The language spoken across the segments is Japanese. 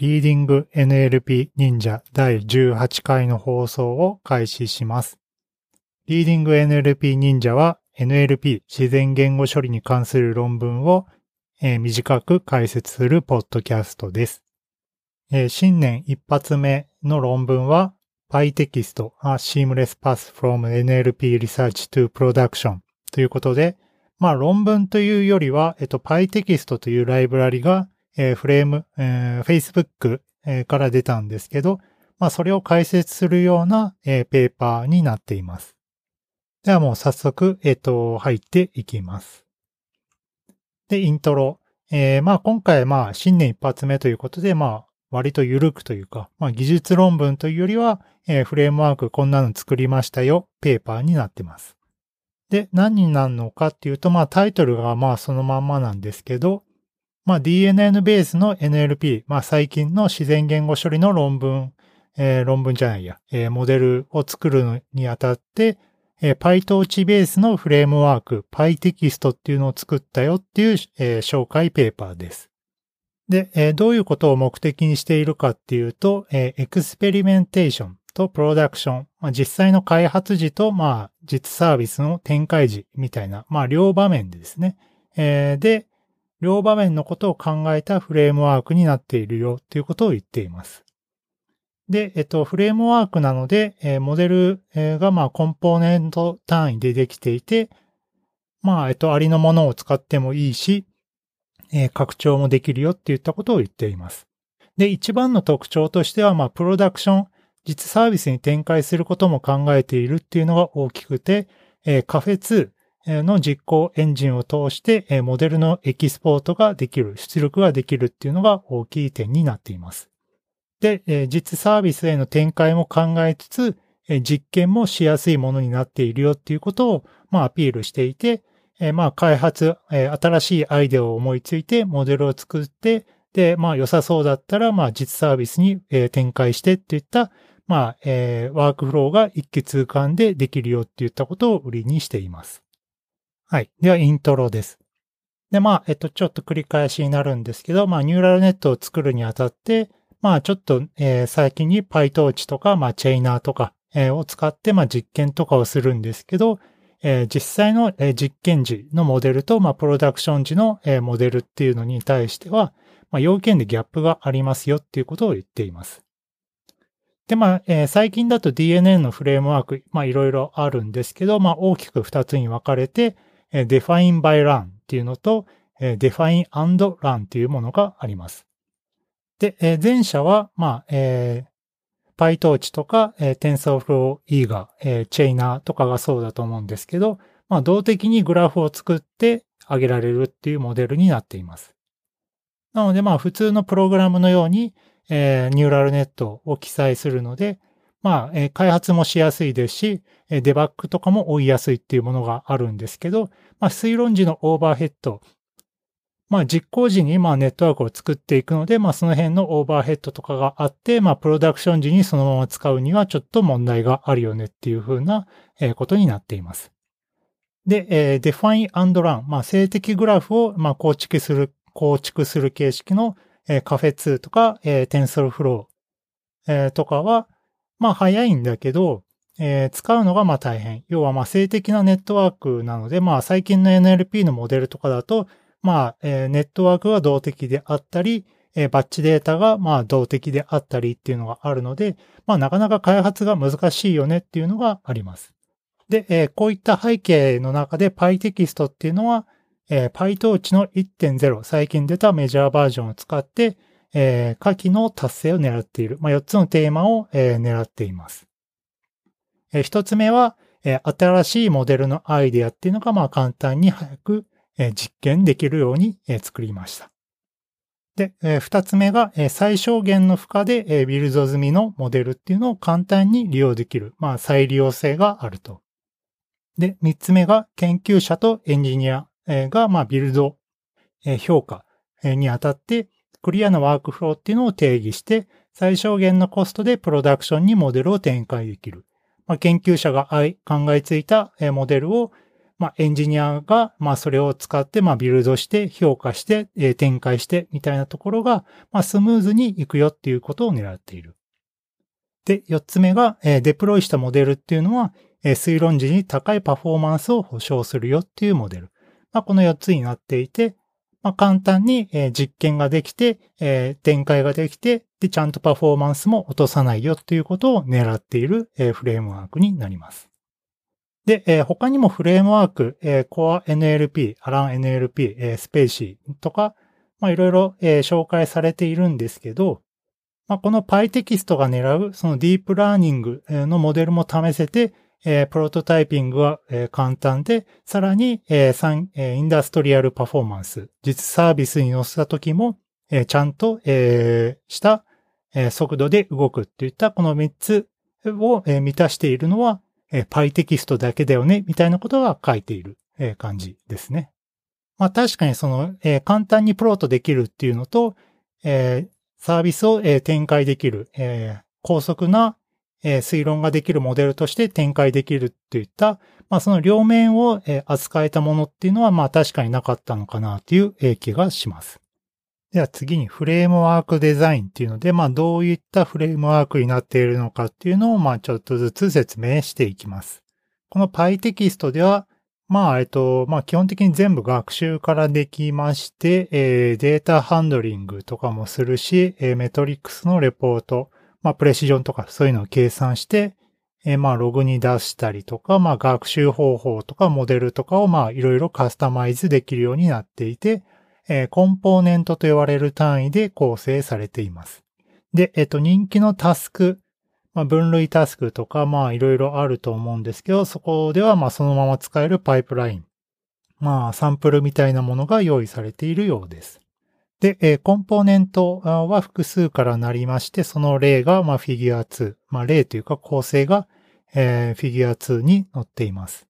リーディング NLP 忍者第18回の放送を開始します。リーディング NLP 忍者は NLP 自然言語処理に関する論文を、えー、短く解説するポッドキャストです。えー、新年一発目の論文は PyText A Seamless Path from NLP Research to Production ということで、まあ論文というよりは、えっと PyText というライブラリがえー、フレーム、えー、Facebook、えー、から出たんですけど、まあそれを解説するような、えー、ペーパーになっています。ではもう早速、えっ、と、入っていきます。で、イントロ。えー、まあ今回まあ新年一発目ということで、まあ割と緩くというか、まあ技術論文というよりは、えー、フレームワークこんなの作りましたよ、ペーパーになってます。で、何になるのかっていうと、まあタイトルがまあそのまんまなんですけど、まあ、DNN ベースの NLP、まあ、最近の自然言語処理の論文、えー、論文じゃないや、えー、モデルを作るのにあたって、えー、PyTorch ベースのフレームワーク、PyText っていうのを作ったよっていう、えー、紹介ペーパーです。で、えー、どういうことを目的にしているかっていうと、えー、 experimentation と production、まあ、実際の開発時と、まあ、実サービスの展開時みたいな、まあ、両場面でですね。えー、で、両場面のことを考えたフレームワークになっているよということを言っています。で、えっと、フレームワークなので、えー、モデルがまあコンポーネント単位でできていて、まあ、えっと、ありのものを使ってもいいし、えー、拡張もできるよっていったことを言っています。で、一番の特徴としては、まあ、プロダクション、実サービスに展開することも考えているっていうのが大きくて、えー、カフェ2、の実行エンジンを通して、モデルのエキスポートができる、出力ができるっていうのが大きい点になっています。で、実サービスへの展開も考えつつ、実験もしやすいものになっているよっていうことを、まあ、アピールしていて、まあ、開発、新しいアイデアを思いついて、モデルを作って、で、まあ、良さそうだったら、まあ、実サービスに展開してっていった、まあ、ワークフローが一気通貫でできるよっていったことを売りにしています。はい。では、イントロです。で、まあ、えっと、ちょっと繰り返しになるんですけど、まあ、ニューラルネットを作るにあたって、まあ、ちょっと、えー、最近に PyTorch とか、まあ、チェイナーとか、えー、を使って、まあ、実験とかをするんですけど、えー、実際の、えー、実験時のモデルと、まあ、プロダクション時の、えー、モデルっていうのに対しては、まあ、要件でギャップがありますよっていうことを言っています。で、まあ、えー、最近だと DNN のフレームワーク、まあ、いろいろあるんですけど、まあ、大きく二つに分かれて、define by run っていうのと define and run っていうものがあります。で、前者は、まあ、えー、PyTorch とか、えー、TensorFlow Eager、えー、Chainer とかがそうだと思うんですけど、まあ、動的にグラフを作ってあげられるっていうモデルになっています。なので、まあ、普通のプログラムのように、えー、ニューラルネットを記載するので、まあ、えー、開発もしやすいですし、えデバッグとかも追いやすいっていうものがあるんですけど、まあ、推論時のオーバーヘッド、まあ、実行時にまあネットワークを作っていくので、まあ、その辺のオーバーヘッドとかがあって、まあ、プロダクション時にそのまま使うにはちょっと問題があるよねっていうふうなことになっています。で、えー、define and run、まあ、静的グラフをまあ構築する、構築する形式の、えー、カフェ2とか、えー、TensorFlow、えー、とかは、まあ早いんだけど、えー、使うのがまあ大変。要はまあ静的なネットワークなので、まあ最近の NLP のモデルとかだと、まあ、えー、ネットワークが動的であったり、えー、バッチデータがまあ動的であったりっていうのがあるので、まあなかなか開発が難しいよねっていうのがあります。で、えー、こういった背景の中で PyText っていうのは、えー、PyTorch の1.0、最近出たメジャーバージョンを使って、えー、下記の達成を狙っている。まあ、4つのテーマを、えー、狙っています。えー、1つ目は、えー、新しいモデルのアイデアっていうのが、まあ、簡単に早く、えー、実験できるように、えー、作りました。で、えー、2つ目が、えー、最小限の負荷で、えー、ビルド済みのモデルっていうのを簡単に利用できる。まあ、再利用性があると。で、3つ目が、研究者とエンジニアが、まあ、ビルド、評価にあたって、クリアなワークフローっていうのを定義して、最小限のコストでプロダクションにモデルを展開できる。まあ、研究者が考えついたモデルを、まあ、エンジニアが、まあ、それを使って、まあ、ビルドして、評価して、えー、展開して、みたいなところが、まあ、スムーズにいくよっていうことを狙っている。で、四つ目が、えー、デプロイしたモデルっていうのは、えー、推論時に高いパフォーマンスを保証するよっていうモデル。まあ、この四つになっていて、まあ、簡単に、実験ができて、展開ができて、で、ちゃんとパフォーマンスも落とさないよっていうことを狙っている、フレームワークになります。で、他にもフレームワーク、えー、Core NLP、 AllenNLP、えー、 spaCy とか、まあ、いろいろ、紹介されているんですけど、まあ、この PyText が狙う、そのディープラーニングのモデルも試せて、えー、プロトタイピングは、えー、簡単で、さらに、えー、インダストリアルパフォーマンス、実サービスに乗せた時も、えー、ちゃんと、えー、した、えー、速度で動くっていったこの3つを、えー、満たしているのは、えー、パイテキストだけだよね、みたいなことが書いている、えー、感じですね。まあ確かにその、えー、簡単にプロートできるっていうのと、えー、サービスを、えー、展開できる、えー、高速な、えー、推論ができるモデルとして展開できるっていった、まあその両面を、えー、扱えたものっていうのは、まあ確かになかったのかなという、えー、気がします。では次にフレームワークデザインっていうので、まあどういったフレームワークになっているのかっていうのを、まあちょっとずつ説明していきます。この PyText では、まあ、えっと、まあ基本的に全部学習からできまして、えー、データハンドリングとかもするし、えー、メトリックスのレポート、まあプレシジョンとかそういうのを計算して、えー、まあログに出したりとか、まあ学習方法とかモデルとかをまあいろいろカスタマイズできるようになっていて、えー、コンポーネントと呼ばれる単位で構成されています。で、えっ、と、人気のタスク、まあ、分類タスクとか、まあ、いろいろあると思うんですけど、そこでは、まあ、そのまま使えるパイプライン。まあ、サンプルみたいなものが用意されているようです。で、えー、コンポーネントは複数からなりまして、その例が、まあ、フィギュア2。まあ、例というか構成が、えー、フィギュア2に載っています。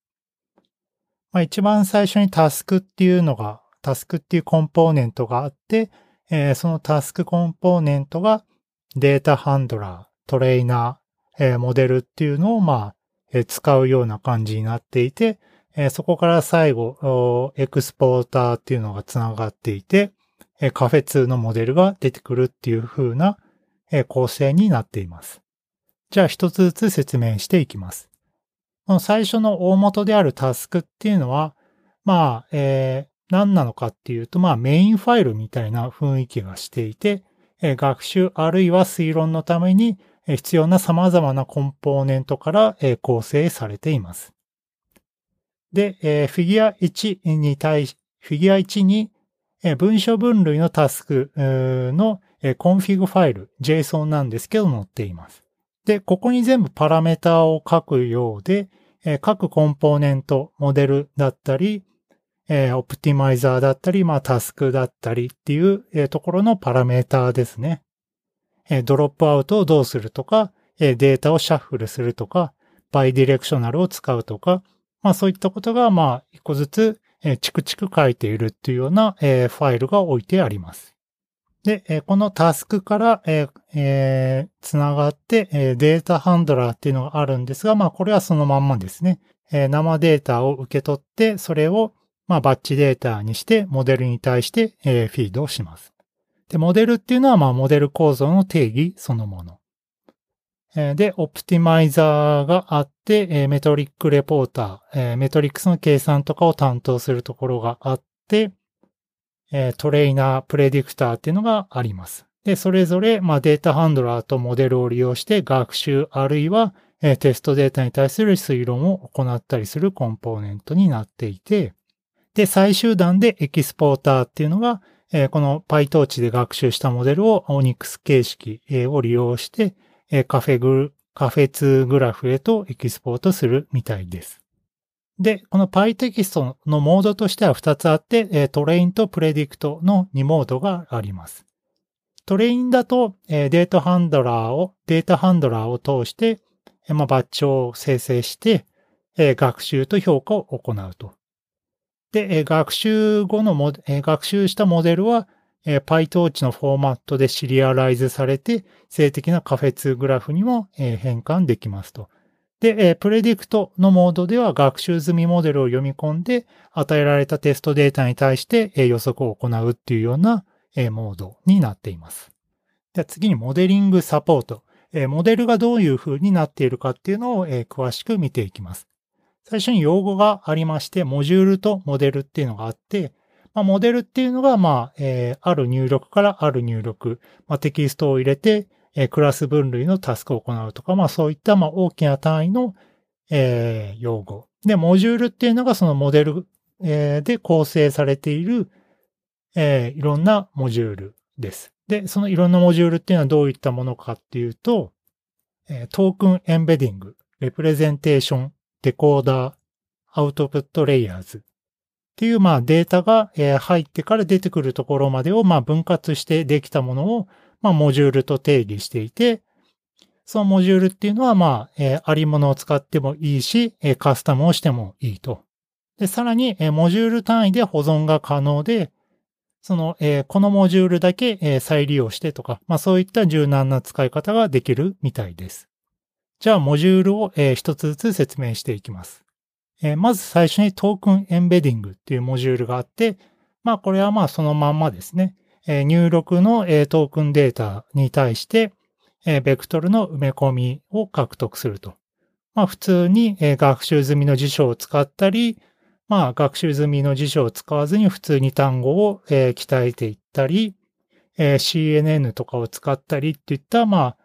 まあ、一番最初にタスクっていうのがタスクっていうコンポーネントがあって、えー、そのタスクコンポーネントがデータハンドラー、トレーナー、えー、モデルっていうのを、まあ、えー、使うような感じになっていて、えー、そこから最後、エクスポーターっていうのが繋がっていて、え、カフェ2のモデルが出てくるっていう風な、え、構成になっています。じゃあ一つずつ説明していきます。この最初の大元であるタスクっていうのは、まあ、え何なのかっていうと、まあメインファイルみたいな雰囲気がしていて、学習あるいは推論のために必要な様々なコンポーネントから構成されています。で、フィギュア1に対し、フィギュア1に文書分類のタスクのコンフィグファイル、JSON なんですけど載っています。で、ここに全部パラメータを書くようで、各コンポーネント、モデルだったり、 optimizer だったり、まあタスクだったりっていう、ところのパラメータですね。ドロップアウトをどうするとか、データをシャッフルするとか、バイディレクショナルを使うとか、まあそういったことが、まあ一個ずつ、え、チクチク書いているっていうような、え、ファイルが置いてあります。で、え、このタスクから、ええー、つながって、え、データハンドラーっていうのがあるんですが、まあこれはそのまんまですね。え、生データを受け取って、それを、まあ、バッチデータにして、モデルに対して、え、フィードをします。で、モデルっていうのは、まあ、モデル構造の定義そのもの。で、オプティマイザーがあって、メトリックレポーター、メトリックスの計算とかを担当するところがあって、トレイナー、プレディクターっていうのがあります。で、それぞれ、まあ、データハンドラーとモデルを利用して学習あるいは、テストデータに対する推論を行ったりするコンポーネントになっていて、で、最終段で exporter っていうのが、この PyTorch で学習したモデルを ONNX 形式、を利用して、 Caffe2グラフへと export するみたいです。で、この PyText のモードとしては2つあって、 train と predict の2モードがあります。 train だと、 data handler を、 data handler を通して、まあ、バッチを生成して、学習と評価を行うと。で、学習後の、学習したモデルは、え PyTorch のフォーマットでシリアライズされて、静的なカフェ2グラフにも変換できますと。で、えー、プレディクトのモードでは学習済みモデルを読み込んで、与えられたテストデータに対して、えー、予測を行うっていうような、えー、モードになっています。では次にモデリングサポート。えー、モデルがどういう風になっているかっていうのを、えー、詳しく見ていきます。最初に用語がありまして、モジュールとモデルっていうのがあって、まあ、モデルっていうのが、まあ、えー、ある入力からある入力、まあ、テキストを入れて、えー、クラス分類のタスクを行うとか、まあ、そういった、まあ、大きな単位の、えー、用語。で、モジュールっていうのがそのモデル、えー、で構成されている、えー、いろんなモジュールです。で、そのいろんなモジュールっていうのはどういったものかっていうと、えー、 token embedding、representation、decoder、output layers っていう、まあ、データが入ってから出てくるところまでを、まあ、分割してできたものを、まあ、モジュールと定義していて、そのモジュールっていうのは、まあ、えー、ありものを使ってもいいし、えー、カスタムをしてもいいと。で、さらに、えー、モジュール単位で保存が可能で、その、えー、このモジュールだけ、えー、再利用してとか、まあそういった柔軟な使い方ができるみたいです。じゃあ、モジュールを、えー、一つずつ説明していきます。えー、まず最初にトークンエンベディングっていうモジュールがあって、まあこれはまあそのまんまですね。えー、入力の、えー、トークンデータに対して、えー、ベクトルの埋め込みを獲得すると。まあ普通に、えー、学習済みの辞書を使ったり、まあ学習済みの辞書を使わずに普通に単語を、えー、鍛えていったり、えー、CNN とかを使ったりっていった、まあ、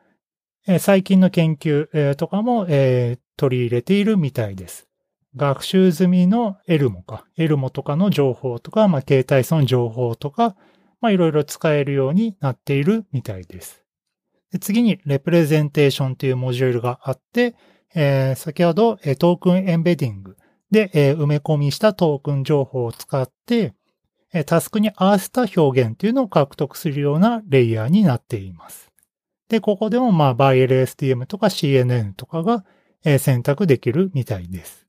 えー、最近の研究、えー、とかも、えー、取り入れているみたいです。学習済みのエルモか、エルモとかの情報とか、まあ、携帯素の情報とか、まあ、いろいろ使えるようになっているみたいです。で次に、レプレゼンテーションというモジュールがあって、えー、先ほど、トークンエンベディングで、えー、埋め込みしたトークン情報を使って、タスクに合わせた表現というのを獲得するようなレイヤーになっています。で、ここでも、まあ、 Bi LSTM とか CNN とかが、え選択できるみたいです。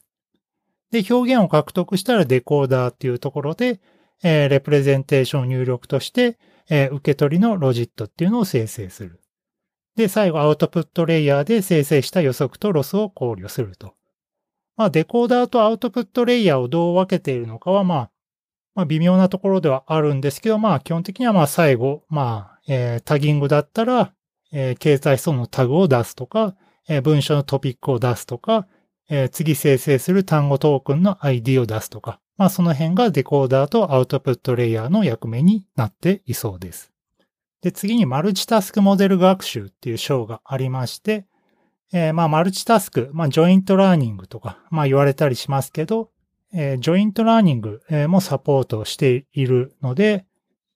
で、表現を獲得したらデコーダーっていうところで、えー、 representation 入力として、えー、受け取りの logit っていうのを生成する。で、最後 output layer で生成した予測とロスを考慮すると。まあ、デコーダーと output layer をどう分けているのかは、まあ、まあ、微妙なところではあるんですけど、まあ、基本的にはまあ、最後、まあ、えー、 tagging だったら、えー、経済層のタグを出すとか、えー、文章のトピックを出すとか、えー、次生成する単語トークンの ID を出すとか、まあその辺がデコーダーと output layer の役目になっていそうです。で、次にマルチタスクモデル学習っていう章がありまして、えー、まあマルチタスク、まあ joint learning とか、まあ言われたりしますけど、えー、 joint learning もサポートしているので、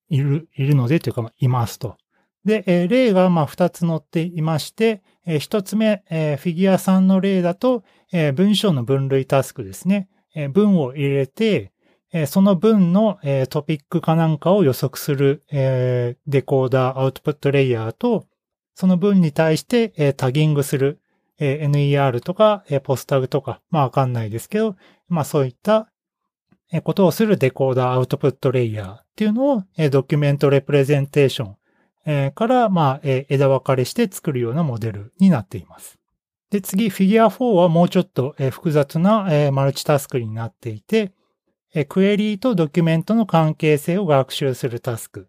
いる、いるのでというか、いますと。で、え、例がまあ2つ載っていまして、えー、1つ目、えー、フィギュア3の例だと、えー、文章の分類タスクですね。えー、文を入れて、えー、その文の、えー、トピックかなんかを予測する、えー、デコーダー、アウトプットレイヤーと、その文に対して、えー、タギングする、えー、NER とか、えー、ポスタグとか、まあわかんないですけど、まあそういったことをするデコーダー、アウトプットレイヤーっていうのを、えー、ドキュメントレプレゼンテーション、え、から、まあ、え、枝分かれして作るようなモデルになっています。で、次、フィギュア4はもうちょっと、え、複雑な、え、マルチタスクになっていて、え、クエリーとドキュメントの関係性を学習するタスク。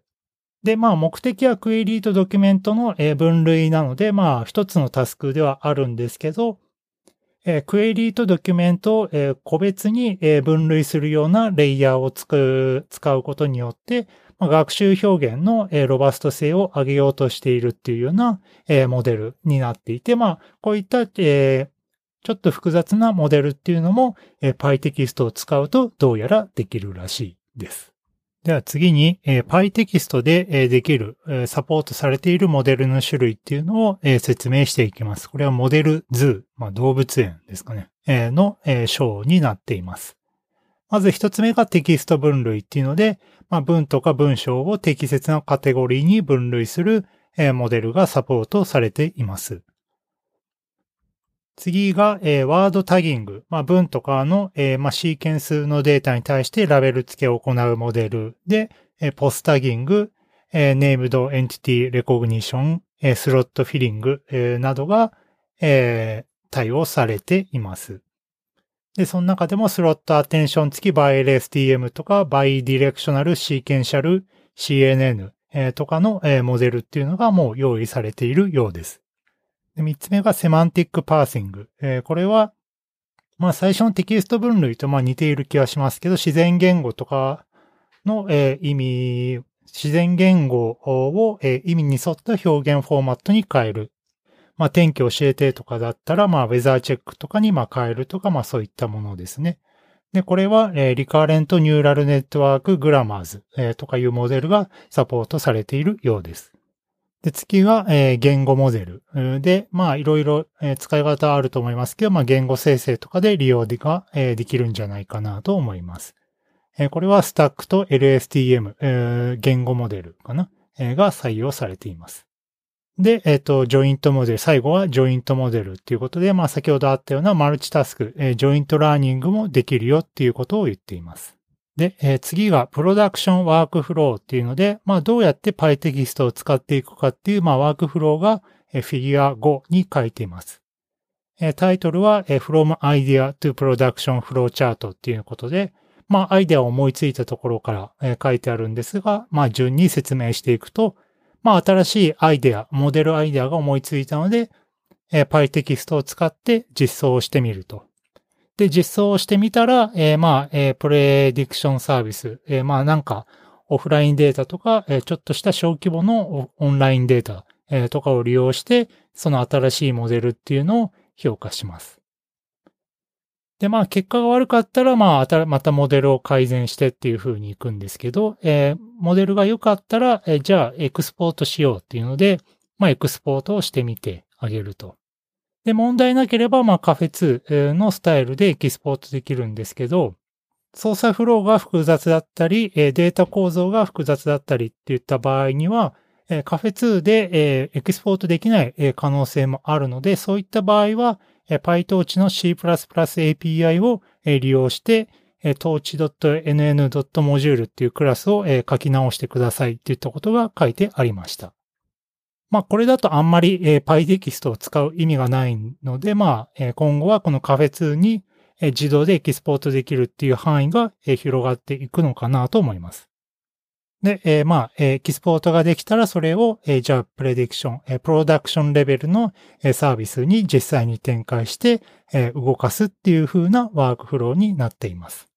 で、まあ、目的はクエリーとドキュメントの、え、分類なので、まあ、一つのタスクではあるんですけど、え、クエリーとドキュメントを、え、個別に、え、分類するようなレイヤーを使うことによって、ま学習表現のえロバスト性を上げようとしているっていうようなえモデルになっていて、まあ、こういったえちょっと複雑なモデルっていうのも PyText を使うとどうやらできるらしいです。では次に PyText でえできるえサポートされているモデルの種類っていうのをえ説明していきます。これはモデル図、まあ、動物園ですかねえ、のえ章になっています。まず一つ目がテキスト分類っていうので、まあ、文とか文章を適切なカテゴリーに分類する、モデルがサポートされています。次が、えー、ワードタギング。まあ、文とかの、えー、まあ、シーケンスのデータに対してラベル付けを行うモデルで、えー、ポスタギング、えー、ネームドエンティティレコグニション、えー、スロットフィリング、えー、などが、えー、対応されています。で、その中でもスロットアテンション付きバイ LSTM とかバイディレクショナルシーケンシャル CNN とかのモデルっていうのがもう用意されているようです。三つ目が semantic parsing。これは、まあ最初のテキスト分類とまあ似ている気はしますけど、自然言語とかの意味、自然言語を意味に沿った表現フォーマットに変える。まあ、天気教えてとかだったら、まあ、ウェザーチェックとかにま変えるとか、まあ、そういったものですね。で、これは、えー、リカーレントニューラルネットワークグラマーズ、えー、とかいうモデルがサポートされているようです。で、次は、えー、言語モデル。で、まあ、いろいろ、え、使い方あると思いますけど、まあ、言語生成とかで利用が、え、できるんじゃないかなと思います。え、これはスタックと LSTM、え、言語モデルかな、え、が採用されています。で、えっ、ー、と、 joint model、最後は joint model っていうことで、まあ先ほどあったようなマルチタスク、えー、 joint learning もできるよっていうことを言っています。で、えー、次が production workflow っていうので、まあどうやって PyText を使っていくかっていう、まあワークフローが、えー、フィギュア5に書いています。えー、タイトルは、えー、From Idea to Production Flow Chart っていうことで、まあアイデアを思いついたところから、えー、書いてあるんですが、まあ順に説明していくと、まあ、新しいアイデア、モデルアイデアが思いついたので、えー、PyText を使って実装をしてみると。で、実装をしてみたら、えー、まあ、えー、プレディクションサービス、えー、まあ、なんか、オフラインデータとか、えー、ちょっとした小規模のオンラインデータ、えー、とかを利用して、その新しいモデルっていうのを評価します。で、まあ、結果が悪かったら、まあ、またモデルを改善してっていう風に行くんですけど、えー、モデルが良かったら、えー、じゃあ、エクスポートしようっていうので、まあ、エクスポートをしてみてあげると。で、問題なければ、まあ、カフェ2のスタイルでエキスポートできるんですけど、操作フローが複雑だったり、データ構造が複雑だったりっていった場合には、カフェ2でエキスポートできない可能性もあるので、そういった場合は、PyTorch の C++ API を利用して、torch.nn.module っていうクラスを書き直してくださいっていったことが書いてありました。まあ、これだとあんまり PyText を使う意味がないので、まあ、今後はこのカフェ2に自動でエキスポートできるっていう範囲が広がっていくのかなと思います。で、えー、まあ、えー、エキスポートができたらそれを、えー、じゃあ、プレディクション、えー、プロダクションレベルの、えー、サービスに実際に展開して、えー、動かすっていう風なワークフローになっています。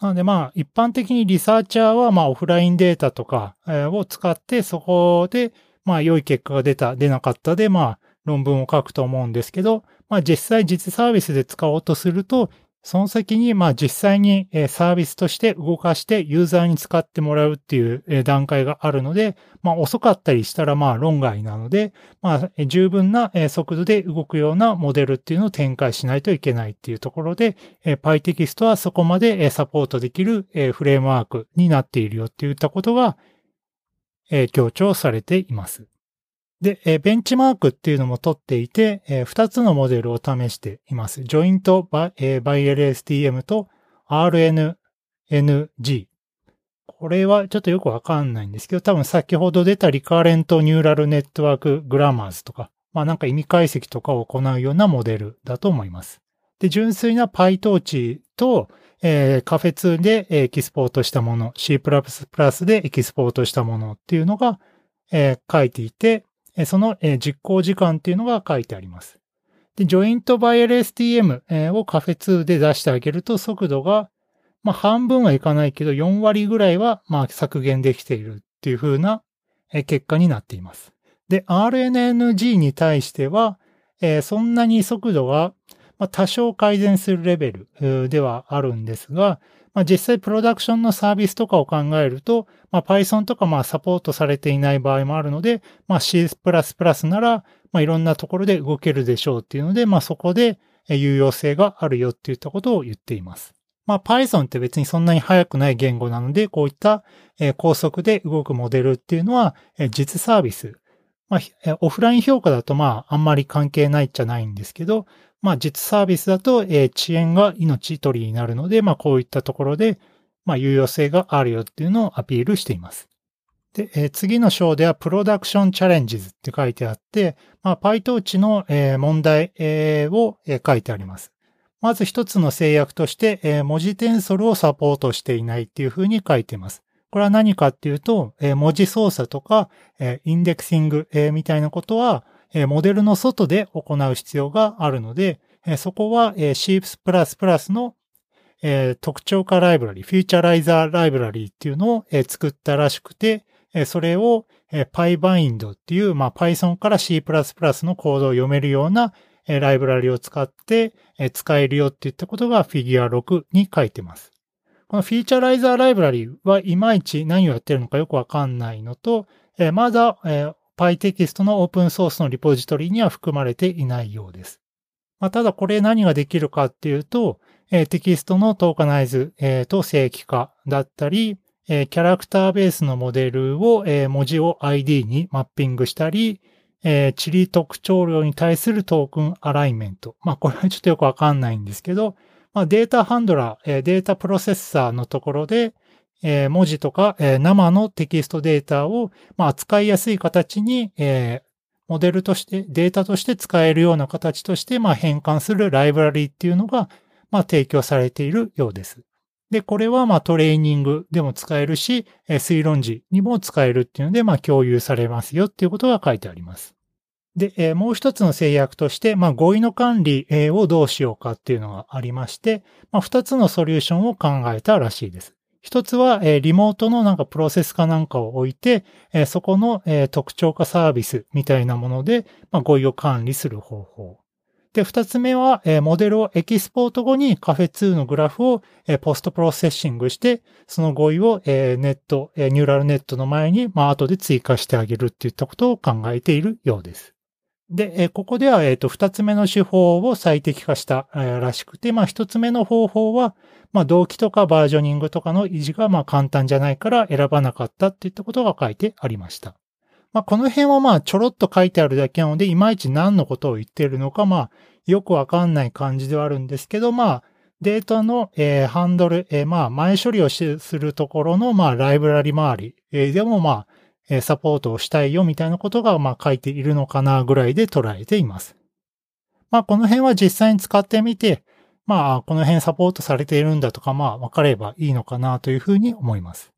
なのでまあ、一般的にリサーチャーはまあ、オフラインデータとか、えー、を使って、そこで、まあ、良い結果が出た、出なかったで、まあ、論文を書くと思うんですけど、まあ、実際実サービスで使おうとすると、その先に、まあ実際にサービスとして動かしてユーザーに使ってもらうっていう段階があるので、まあ遅かったりしたらまあ論外なので、まあ十分な速度で動くようなモデルっていうのを展開しないといけないっていうところで、PyText はそこまでサポートできるフレームワークになっているよっていったことが強調されています。で、ベンチマークっていうのも取っていて、え2つのモデルを試しています。ジョイントバ,、えバイ LSTM と RNNG。これはちょっとよくわかんないんですけど、多分先ほど出たリカーレントニューラルネットワークグラマーズとか、まあなんか意味解析とかを行うようなモデルだと思います。で、純粋な PyTorch と、えー、カフェ2でエキスポートしたもの、C++ でエキスポートしたものっていうのが、えー、書いていて、その実行時間っていうのが書いてあります。で、ジョイントバイ LSTM をカフェ2で出してあげると速度が、まあ半分はいかないけど4割ぐらいはまあ削減できているっていう風な結果になっています。で、RNNG に対しては、そんなに速度が多少改善するレベルではあるんですが、まあ、実際プロダクションのサービスとかを考えると、まあ、Python とかまあサポートされていない場合もあるので、まあ、C++ なら、まあ、いろんなところで動けるでしょうっていうので、まあ、そこで有用性があるよっていったことを言っています。まあ、Python って別にそんなに速くない言語なので、こういった高速で動くモデルっていうのは実サービス。まあ、オフライン評価だとまあ、あんまり関係ないっちゃないんですけど、まあ実サービスだと、えー、遅延が命取りになるので、まあこういったところで、まあ有用性があるよっていうのをアピールしています。で、えー次の章では Production Challenges って書いてあって、まあ、PyTorch の、えー問題、えーを、えー書いてあります。まず一つの制約として、えー文字テンソルをサポートしていないっていうふうに書いています。これは何かっていうと、えー文字操作とか、えーインデクシング、えーみたいなことは、えーモデルの外で行う必要があるので、えーそこは、えー C++ の、えー特徴化ライブラリ、フューチャライザーライブラリっていうのを、えー作ったらしくて、えーそれを、えー PyBind っていう、まあ、Python から C++ のコードを読めるような、えライブラリを使って、え使えるよっていったことが Figure 6に書いてます。このフィーチャライザーライブラリはいまいち何をやってるのかよくわかんないのと、えまだ、えー PyText のオープンソースのリポジトリには含まれていないようです。まあ、ただこれ何ができるかっていうと、えテキストのトーカナイズ、えーと正規化だったり、えキャラクターベースのモデルを、え文字を ID にマッピングしたり、え地理特徴量に対する token alignment。まあ、これはちょっとよくわかんないんですけど、まあ、 data handler、data processor のところで、えー文字とか、えー生のテキストデータを、まあ、扱いやすい形に、えーモデルとして、データとして使えるような形として、まあ、変換するライブラリっていうのが、まあ、提供されているようです。で、これは、まあ、トレーニングでも使えるし、え推論時にも使えるっていうので、まあ、共有されますよっていうことが書いてあります。で、えーもう一つの制約として、まあ、合意の管理をどうしようかっていうのがありまして、まあ、二つのソリューションを考えたらしいです。一つは、えーリモートのなんかプロセスかなんかを置いて、えーそこの、えー特徴化サービスみたいなもので、まあ、語彙を管理する方法。で、二つ目は、えーモデルをエキスポート後にカフェ2のグラフを、えーポストプロセッシングして、その語彙を、えーネット、えーニューラルネットの前に、まあ、後で追加してあげるっていったことを考えているようです。で、ここでは、えっ、と、二つ目の手法を最適化した、らしくて、まあ、一つ目の方法は、まあ、同期とかバージョニングとかの維持が、まあ、簡単じゃないから選ばなかったっていったことが書いてありました。まあ、この辺はまあ、ちょろっと書いてあるだけなので、いまいち何のことを言っているのか、まあ、よくわかんない感じではあるんですけど、まあ、データの、えーハンドル、えーまあ、前処理をするところの、まあ、ライブラリ周り、えーでもまあ、えサポートをしたいよみたいなことが、まあ、書いているのかなぐらいで捉えています。まあ、この辺は実際に使ってみて、まあ、この辺サポートされているんだとか、まあ、わかればいいのかなというふうに思います。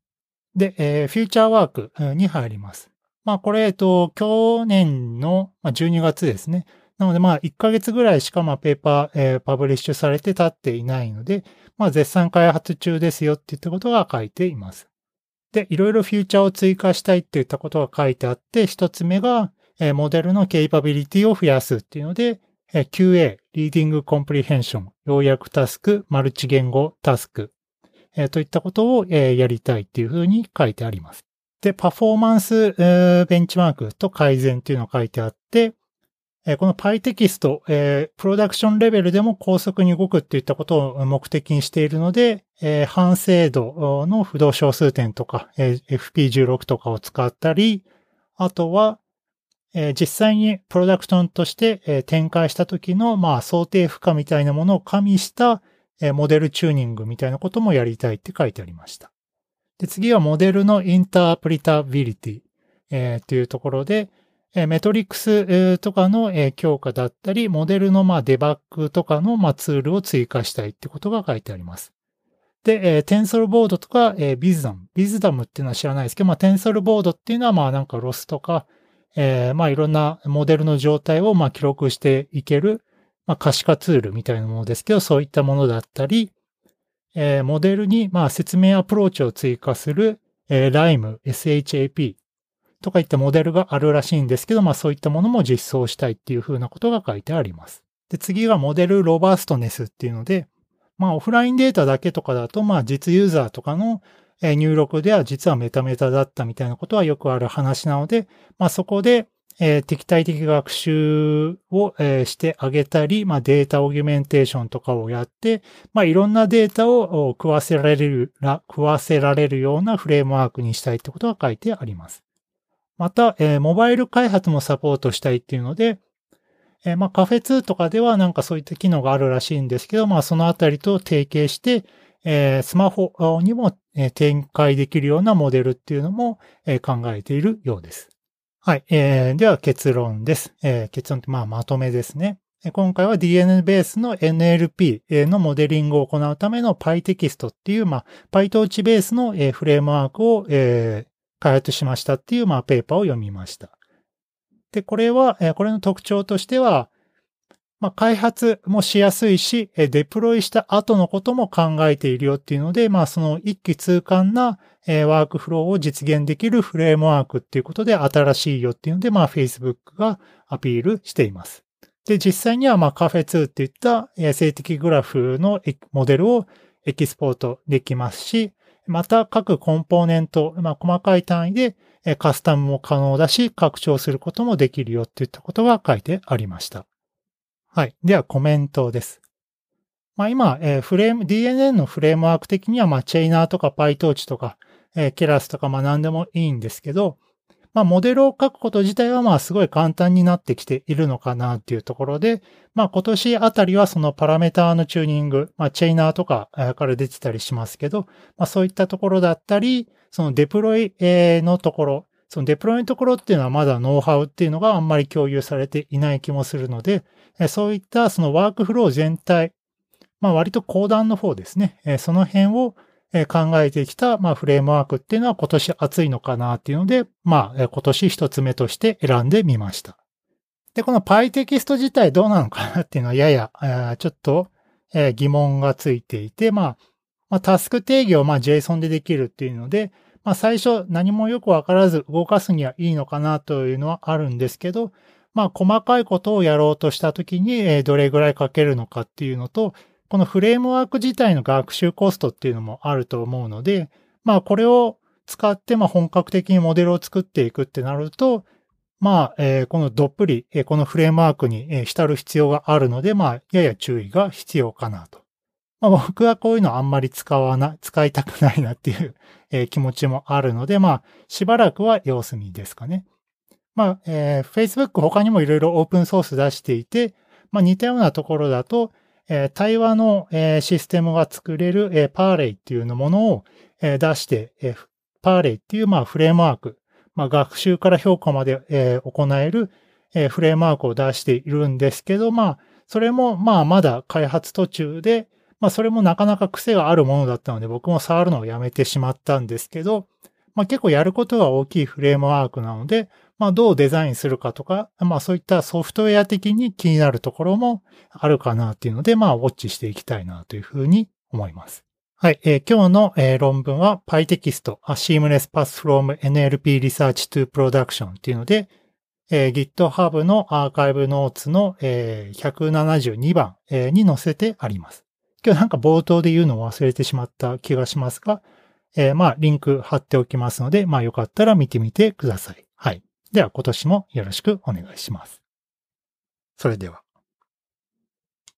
で、えーフューチャーワークに入ります。まあ、これ、えっと、去年の12月ですね。なので、まあ、1ヶ月ぐらいしか、まあ、ペーパー、えーパブリッシュされて経っていないので、まあ、絶賛開発中ですよって言ったことが書いています。で、いろいろフューチャーを追加したいって言ったことが書いてあって、一つ目が、えモデルのケイパビリティを増やすっていうので、え QA、リーディングコンプリヘンション、要約タスク、マルチ言語タスク、えといったことを、えやりたいっていうふうに書いてあります。で、パフォーマンス、ベンチマークと改善っていうのが書いてあって、この PyText、えープロダクションレベルでも高速に動くっていったことを目的にしているので、えー反精度の不動小数点とか、FP16 とかを使ったり、あとは、実際にプロダクションとして、展開した時の、想定負荷みたいなものを加味した、モデルチューニングみたいなこともやりたいって書いてありました。で、次はモデルの interpretability、えーっていうところで、 metrics とかの強化だったり、モデルのまあデバッグとかのまあツールを追加したいってことが書いてあります。で、えー TensorBoard とか、えー Visdom。Visdom っていうのは知らないですけど、まあ、 TensorBoard っていうのは、まあ、なんかロスとか、えーまあ、いろんなモデルの状態を、まあ、記録していける、まあ、可視化ツールみたいなものですけど、そういったものだったり、えーモデルに、まあ、説明アプローチを追加する、えー LIME、SHAP とかいったモデルがあるらしいんですけど、まあ、そういったものも実装したいっていうふうなことが書いてあります。で、次がモデルロバーストネスっていうので、まあ、オフラインデータだけとかだと、まあ、実ユーザーとかの入力では実はメタメタだったみたいなことはよくある話なので、まあ、そこで、えー敵対的学習を、えーしてあげたり、まあ、データオギュメンテーションとかをやって、まあ、いろんなデータを食わせられる、食わせられるようなフレームワークにしたいってことが書いてあります。また、えーモバイル開発もサポートしたいっていうので、えーまあ、カフェ2とかではなんかそういった機能があるらしいんですけど、まあ、そのあたりと提携して、えー、スマホにも、展開できるようなモデルっていうのも、考えているようです。はい。えー、では結論です。えー、結論ってまあまとめですね。今回は DN ベースの NLP のモデリングを行うための PyText っていう、まあ、PyTorch ベースのフレームワークを、え、開発しましたっていう、まあ、ペーパーを読みました。で、これは、これの特徴としては、まあ、開発もしやすいし、デプロイした後のことも考えているよっていうので、まあ、その一気通貫なワークフローを実現できるフレームワークっていうことで新しいよっていうので、まあ、Facebook がアピールしています。で、実際には、まあ、カフェ2っていった静的グラフのモデルをエキスポートできますし、また各コンポーネント、まあ、細かい単位でカスタムも可能だし、拡張することもできるよっていったことが書いてありました。はい。ではコメントです。まあ今、え、フレーム、DNN のフレームワーク的には、まあチェイナーとか PyTorch とか、えー、ケラスとかまあ何でもいいんですけど、まあモデルを書くこと自体はまあすごい簡単になってきているのかなっていうところで、まあ今年あたりはそのパラメーターのチューニング、まあチェイナーとかから出てたりしますけど、まあそういったところだったり、そのデプロイのところ、そのデプロイのところっていうのはまだノウハウっていうのがあんまり共有されていない気もするので、そういったそのワークフロー全体、まあ割と高段の方ですね。その辺をえ考えてきた、まあ、フレームワークっていうのは今年熱いのかなっていうので、まあ、今年一つ目として選んでみました。で、この Py テキスト自体どうなのかなっていうのはやや、ちょっと疑問がついていて、まあ、まあ、タスク定義をまあ JSON でできるっていうので、まあ最初何もよくわからず動かすにはいいのかなというのはあるんですけど、まあ、細かいことをやろうとしたときに、どれぐらいかけるのかっていうのと、このフレームワーク自体の学習コストっていうのもあると思うので、まあ、これを使って、まあ、本格的にモデルを作っていくってなると、まあ、えー、このどっぷり、えー、このフレームワークに、えー、浸る必要があるので、まあ、やや注意が必要かなと。まあ、僕はこういうのあんまり使わな、使いたくないなっていう、えー、気持ちもあるので、まあ、しばらくは様子見ですかね。まあ、えー、Facebook 他にもいろいろオープンソース出していて、まあ似たようなところだと、えー、対話の、えー、システムが作れる、えー、パーレイっていうのものを、え、出して、え、パーレイっていうまあフレームワーク、まあ学習から評価まで、え、行える、え、フレームワークを出しているんですけど、まあ、それもまあまだ開発途中で、まあそれもなかなか癖があるものだったので僕も触るのをやめてしまったんですけど、まあ結構やることが大きいフレームワークなので、まあ、どうデザインするかとか、まあ、そういったソフトウェア的に気になるところもあるかなっていうので、まあ、ウォッチしていきたいなというふうに思います。はい、えー、今日の、えー、論文は PyText A Seamless Path from NLP Research to Production っていうので、えー、GitHub のアーカイブノーツの、えー、172番、えー、に載せてあります。今日なんか冒頭で言うのを忘れてしまった気がしますが、えー、まあ、リンク貼っておきますので、まあ、よかったら見てみてくださ。い。では今年もよろしくお願いします。それでは。